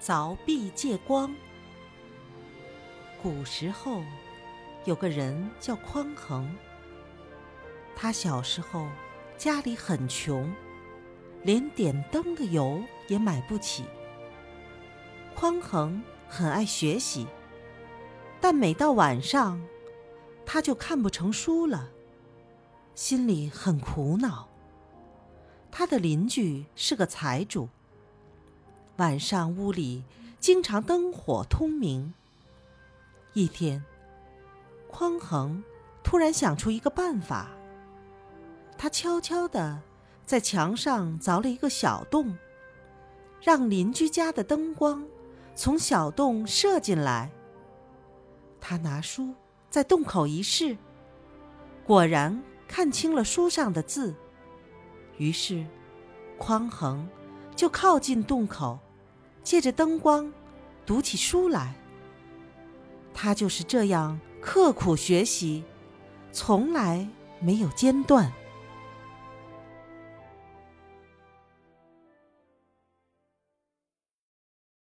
凿壁借光。古时候，有个人叫匡衡。他小时候家里很穷，连点灯的油也买不起。匡衡很爱学习，但每到晚上，他就看不成书了，心里很苦恼。他的邻居是个财主。晚上屋里经常灯火通明。一天，匡衡突然想出一个办法。他悄悄地在墙上凿了一个小洞，让邻居家的灯光从小洞射进来。他拿书在洞口一试，果然看清了书上的字。于是，匡衡就靠近洞口。借着灯光，读起书来。他就是这样刻苦学习，从来没有间断。